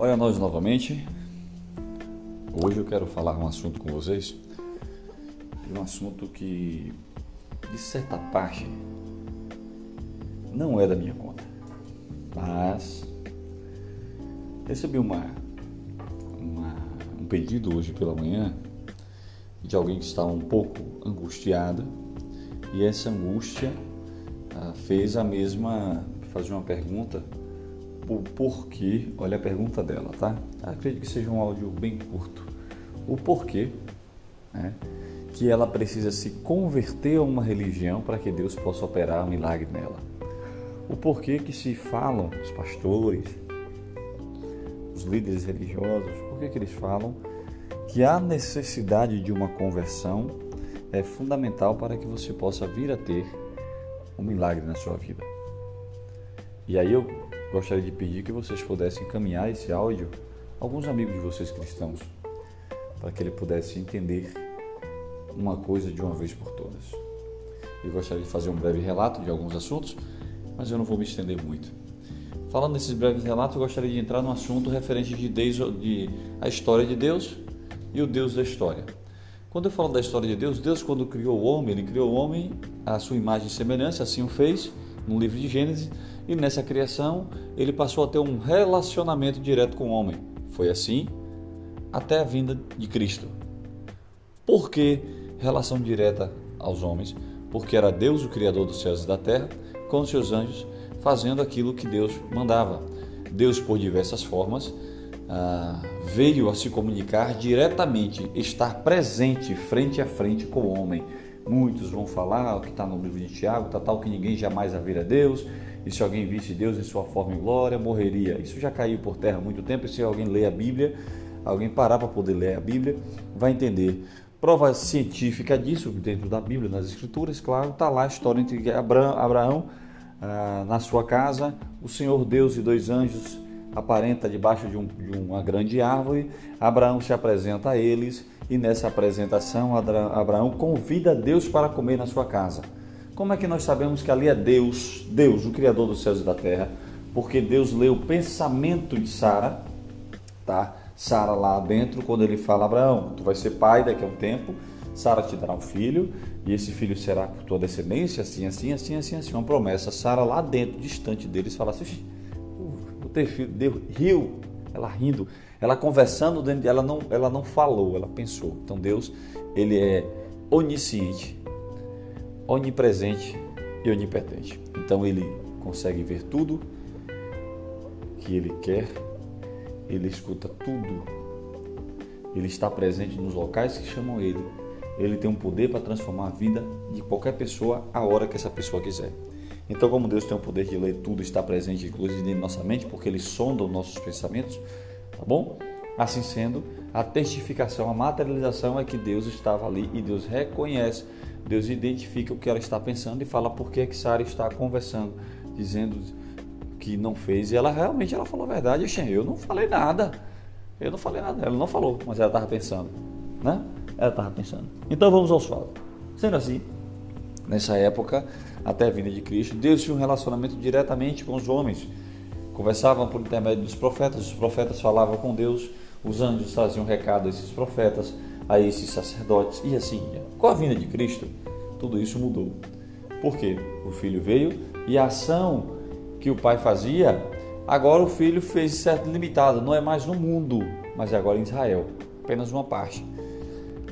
Olha nós novamente. Hoje eu quero falar um assunto com vocês. Um assunto que, de certa parte, não é da minha conta. Mas recebi uma, uma um pedido hoje pela manhã de alguém que estava um pouco angustiada e essa angústia ah, fez a mesma fazer uma pergunta o porquê, olha a pergunta dela, tá? Acredito que seja um áudio bem curto. O porquê né, que ela precisa se converter a uma religião para que Deus possa operar um milagre nela. O porquê que se falam os pastores, os líderes religiosos, por que, que eles falam que a necessidade de uma conversão é fundamental para que você possa vir a ter um milagre na sua vida. E aí eu gostaria de pedir que vocês pudessem encaminhar esse áudio a alguns amigos de vocês cristãos, para que ele pudesse entender uma coisa de uma vez por todas. Eu gostaria de fazer um breve relato de alguns assuntos, mas eu não vou me estender muito. Falando desses breves relatos, eu gostaria de entrar no assunto referente de, Deus, de a história de Deus e o Deus da história. Quando eu falo da história de Deus, Deus quando criou o homem, ele criou o homem à sua imagem e semelhança, assim o fez no livro de Gênesis, e nessa criação ele passou a ter um relacionamento direto com o homem. Foi assim até a vinda de Cristo. Por que relação direta aos homens? Porque era Deus o Criador dos céus e da terra, com seus anjos, fazendo aquilo que Deus mandava. Deus, por diversas formas, ah, veio a se comunicar diretamente, estar presente frente a frente com o homem. Muitos vão falar que está no livro de Tiago, tá tal que ninguém jamais a ver a Deus, e se alguém visse Deus em sua forma e glória, morreria. Isso já caiu por terra há muito tempo, e se alguém ler a Bíblia, alguém parar para poder ler a Bíblia, vai entender. Prova científica disso, dentro da Bíblia, nas Escrituras, claro, está lá a história entre Abraão, ah, na sua casa, o Senhor Deus e dois anjos aparenta debaixo de, um, de uma grande árvore. Abraão se apresenta a eles e nessa apresentação Abraão convida Deus para comer na sua casa. Como é que nós sabemos que ali é Deus, Deus, o Criador dos céus e da terra? Porque Deus lê o pensamento de Sara, tá? Sara lá dentro, quando ele fala, Abraão, tu vai ser pai daqui a um tempo, Sara te dará um filho, e esse filho será por tua descendência, assim, assim, assim, assim, assim, uma promessa. Sara lá dentro, distante deles, fala assim, vou ter filho, Deus riu, ela rindo, ela conversando dentro de ela não, ela não falou, ela pensou. Então Deus, ele é onisciente, onipresente e onipotente. Então ele consegue ver tudo que ele quer, ele escuta tudo, ele está presente nos locais que chamam ele. Ele tem um poder para transformar a vida de qualquer pessoa a hora que essa pessoa quiser. Então, como Deus tem o poder de ler tudo, está presente inclusive em nossa mente, porque Ele sonda os nossos pensamentos, tá bom? Assim sendo, a testificação, a materialização é que Deus estava ali e Deus reconhece Deus identifica o que ela está pensando e fala por que, que Sara está conversando, dizendo que não fez. E ela realmente ela falou a verdade. Eu não falei nada. Eu não falei nada. Ela não falou, mas ela estava pensando. Né? Ela estava pensando. Então vamos aos fatos. Sendo assim, nessa época, até a vinda de Cristo, Deus tinha um relacionamento diretamente com os homens. Conversavam por intermédio dos profetas, os profetas falavam com Deus, os anjos traziam recado a esses profetas a esses sacerdotes e assim. Com a vinda de Cristo, tudo isso mudou. Por quê? O filho veio e a ação que o pai fazia, agora o filho fez certo limitado, não é mais no mundo, mas é agora em Israel, apenas uma parte.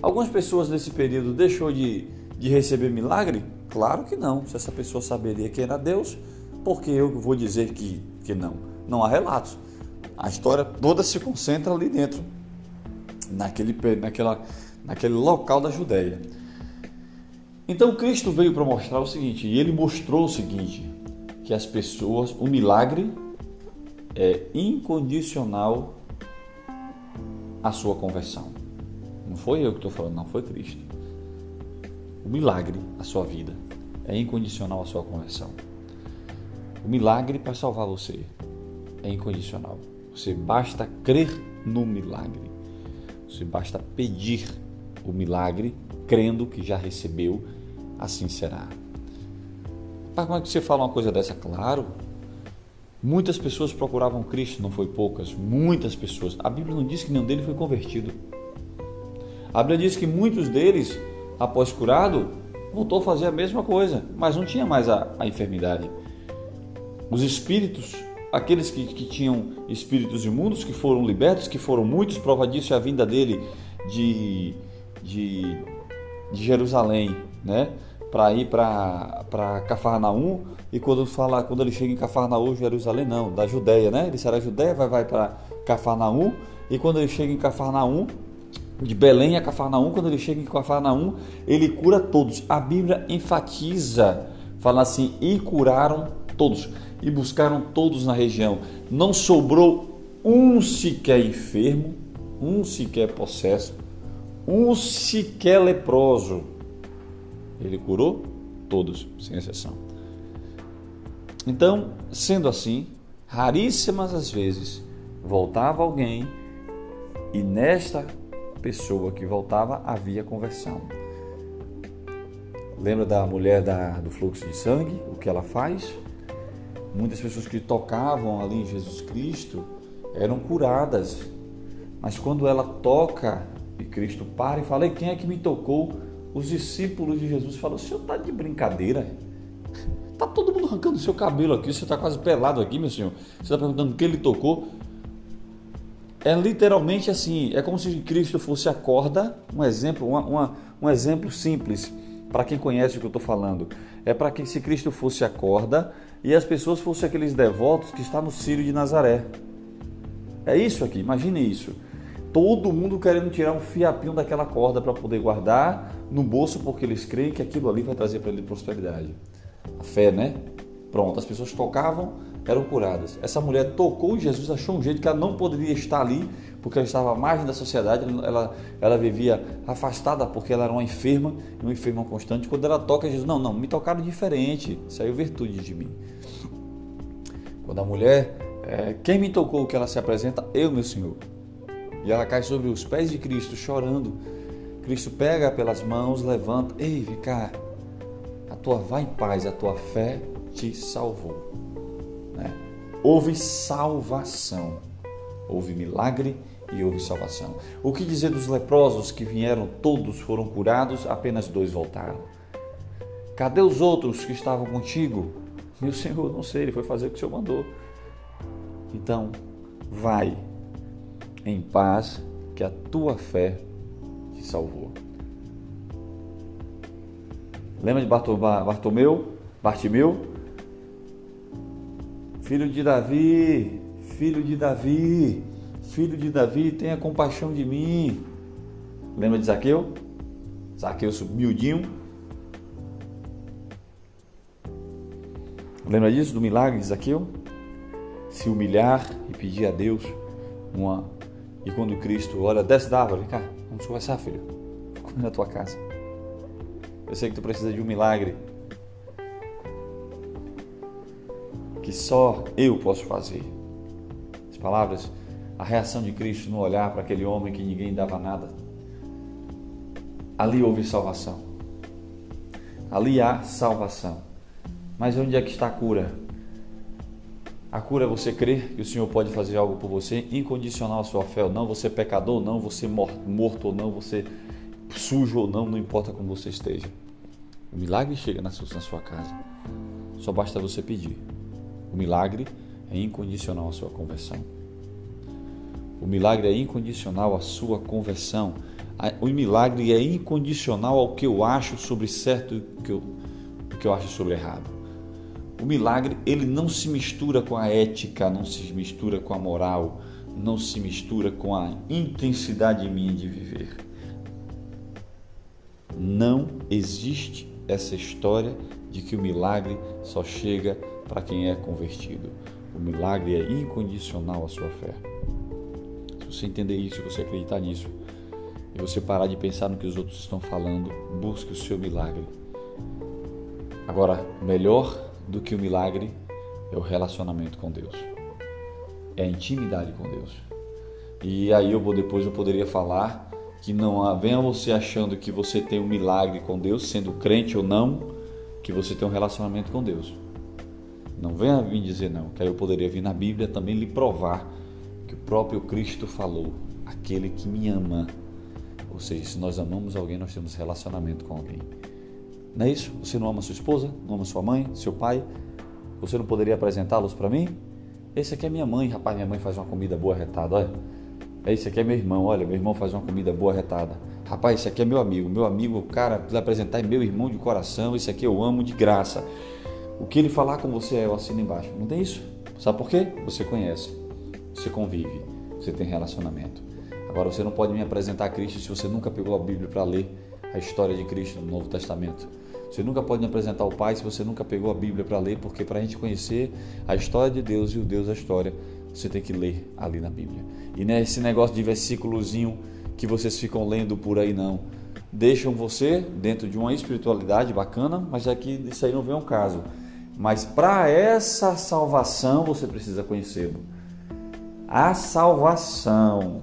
Algumas pessoas nesse período deixou de, de receber milagre? Claro que não. Se essa pessoa saberia quem era Deus, porque eu vou dizer que, que não? Não há relatos. A história toda se concentra ali dentro naquele, naquela, naquele local da Judéia. Então Cristo veio para mostrar o seguinte, e ele mostrou o seguinte, que as pessoas, o milagre é incondicional à sua conversão. Não foi eu que estou falando, não, foi Cristo. O milagre, a sua vida, é incondicional à sua conversão. O milagre para salvar você é incondicional. Você basta crer no milagre. Você basta pedir o milagre, crendo que já recebeu, assim será. Mas como é que você fala uma coisa dessa? Claro, Muitas pessoas procuravam Cristo, não foi poucas, muitas pessoas. A Bíblia não diz que nenhum deles foi convertido. A Bíblia diz que muitos deles, após curado, voltou a fazer a mesma coisa, mas não tinha mais a, a enfermidade. Os espíritos, aqueles que, que tinham espíritos imundos, que foram libertos, que foram muitos, prova disso é a vinda dele de, de, de Jerusalém, né? para ir para Cafarnaum e quando fala quando ele chega em Cafarnaum, Jerusalém não, da Judéia, né? Ele será Judéia, vai vai para Cafarnaum e quando ele chega em Cafarnaum, de Belém a Cafarnaum, quando ele chega em Cafarnaum, ele cura todos. A Bíblia enfatiza, fala assim: "E curaram todos, e buscaram todos na região. Não sobrou um sequer enfermo, um sequer possesso, um sequer leproso." Ele curou todos, sem exceção. Então, sendo assim, raríssimas as vezes voltava alguém e nesta pessoa que voltava havia conversão. Lembra da mulher da, do fluxo de sangue? O que ela faz? Muitas pessoas que tocavam ali em Jesus Cristo eram curadas, mas quando ela toca e Cristo para e fala: e quem é que me tocou? os discípulos de Jesus falaram: o senhor está de brincadeira? Está todo mundo arrancando seu cabelo aqui, você está quase pelado aqui, meu senhor. Você está perguntando o que ele tocou. É literalmente assim, é como se Cristo fosse a corda, um exemplo, uma, uma, um exemplo simples para quem conhece o que eu estou falando. É para que se Cristo fosse a corda e as pessoas fossem aqueles devotos que estão no Círio de Nazaré. É isso aqui, imagine isso todo mundo querendo tirar um fiapinho daquela corda para poder guardar no bolso, porque eles creem que aquilo ali vai trazer para ele prosperidade. A fé, né? Pronto, as pessoas tocavam, eram curadas. Essa mulher tocou Jesus, achou um jeito que ela não poderia estar ali, porque ela estava à margem da sociedade, ela, ela vivia afastada porque ela era uma enferma, uma enferma constante. Quando ela toca, Jesus, não, não, me tocaram diferente, saiu virtude de mim. Quando a mulher, é, quem me tocou que ela se apresenta? Eu, meu Senhor. E ela cai sobre os pés de Cristo, chorando. Cristo pega pelas mãos, levanta. Ei, vem cá. A tua vai em paz, a tua fé te salvou. Né? Houve salvação. Houve milagre e houve salvação. O que dizer dos leprosos que vieram, todos foram curados, apenas dois voltaram? Cadê os outros que estavam contigo? Meu Senhor, não sei, ele foi fazer o que o Senhor mandou. Então, vai, em paz, que a tua fé te salvou. Lembra de Bartomeu? Bartimeu? Filho de Davi, filho de Davi, filho de Davi, tenha compaixão de mim. Lembra de Zaqueu? Zaqueu miudinho. Lembra disso, do milagre de Zaqueu? Se humilhar e pedir a Deus uma e quando Cristo olha, desce da árvore, vem cá, vamos conversar, filho. Vou na tua casa. Eu sei que tu precisa de um milagre que só eu posso fazer. As palavras, a reação de Cristo no olhar para aquele homem que ninguém dava nada. Ali houve salvação. Ali há salvação. Mas onde é que está a cura? A cura é você crer que o Senhor pode fazer algo por você, incondicional a sua fé ou não, você é pecador ou não, você é morto ou não, você sujo ou não, não importa como você esteja. O milagre chega na sua, casa. Só basta você pedir. O milagre é incondicional à sua conversão. O milagre é incondicional à sua conversão. O milagre é incondicional ao que eu acho sobre certo e que eu, o que eu acho sobre errado. O milagre, ele não se mistura com a ética, não se mistura com a moral, não se mistura com a intensidade minha de viver. Não existe essa história de que o milagre só chega para quem é convertido. O milagre é incondicional à sua fé. Se você entender isso, se você acreditar nisso, e você parar de pensar no que os outros estão falando, busque o seu milagre. Agora, melhor do que o milagre é o relacionamento com Deus. É a intimidade com Deus. E aí eu depois eu poderia falar que não venha você achando que você tem um milagre com Deus, sendo crente ou não, que você tem um relacionamento com Deus. Não venha vir dizer não, que aí eu poderia vir na Bíblia também lhe provar que o próprio Cristo falou, aquele que me ama. Ou seja, se nós amamos alguém, nós temos relacionamento com alguém. Não é isso? Você não ama sua esposa, não ama sua mãe, seu pai? Você não poderia apresentá-los para mim? Esse aqui é minha mãe, rapaz, minha mãe faz uma comida boa retada, olha. Esse aqui é meu irmão, olha, meu irmão faz uma comida boa retada. Rapaz, esse aqui é meu amigo, meu amigo, cara, precisa apresentar é meu irmão de coração, esse aqui eu amo de graça. O que ele falar com você é eu assino embaixo. Não tem isso? Sabe por quê? Você conhece, você convive, você tem relacionamento. Agora você não pode me apresentar a Cristo se você nunca pegou a Bíblia para ler a história de Cristo no Novo Testamento. Você nunca pode me apresentar o Pai se você nunca pegou a Bíblia para ler, porque para a gente conhecer a história de Deus e o Deus da história, você tem que ler ali na Bíblia. E não é negócio de versículozinho que vocês ficam lendo por aí, não deixam você dentro de uma espiritualidade bacana, mas aqui é isso aí não vem um caso. Mas para essa salvação você precisa conhecê-lo. A salvação.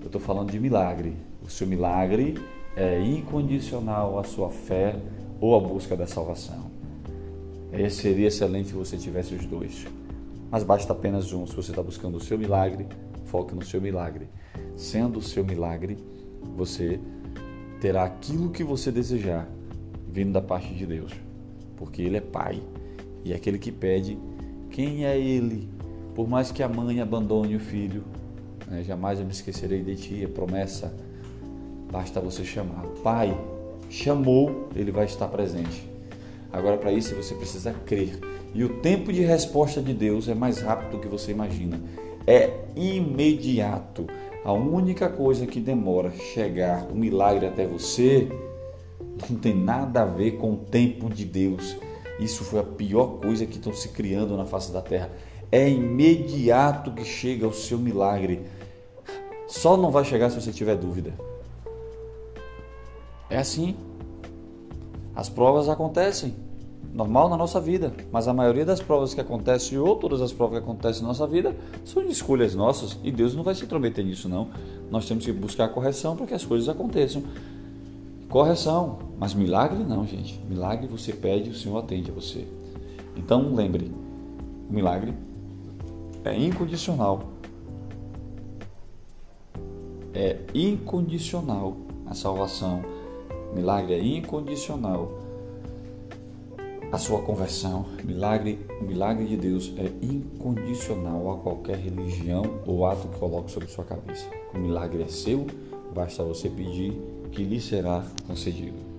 Eu estou falando de milagre. O seu milagre é incondicional à sua fé ou à busca da salvação. É, seria excelente se você tivesse os dois. Mas basta apenas um. Se você está buscando o seu milagre, foque no seu milagre. Sendo o seu milagre, você terá aquilo que você desejar vindo da parte de Deus porque Ele é Pai. E é aquele que pede, quem é Ele? Por mais que a mãe abandone o filho, né? jamais eu me esquecerei de ti, é promessa. Basta você chamar. Pai, chamou, Ele vai estar presente. Agora, para isso, você precisa crer. E o tempo de resposta de Deus é mais rápido do que você imagina. É imediato. A única coisa que demora chegar o milagre até você não tem nada a ver com o tempo de Deus. Isso foi a pior coisa que estão se criando na face da terra. É imediato que chega o seu milagre. Só não vai chegar se você tiver dúvida. É assim. As provas acontecem, normal na nossa vida, mas a maioria das provas que acontecem ou todas as provas que acontecem na nossa vida são de escolhas nossas e Deus não vai se intrometer nisso não. Nós temos que buscar correção para que as coisas aconteçam correção, mas milagre não, gente. Milagre você pede, o Senhor atende a você. Então lembre, o milagre é incondicional. É incondicional a salvação. Milagre é incondicional. A sua conversão, milagre, milagre de Deus é incondicional a qualquer religião ou ato que coloque sobre sua cabeça. O milagre é seu, basta você pedir que lhe será concedido.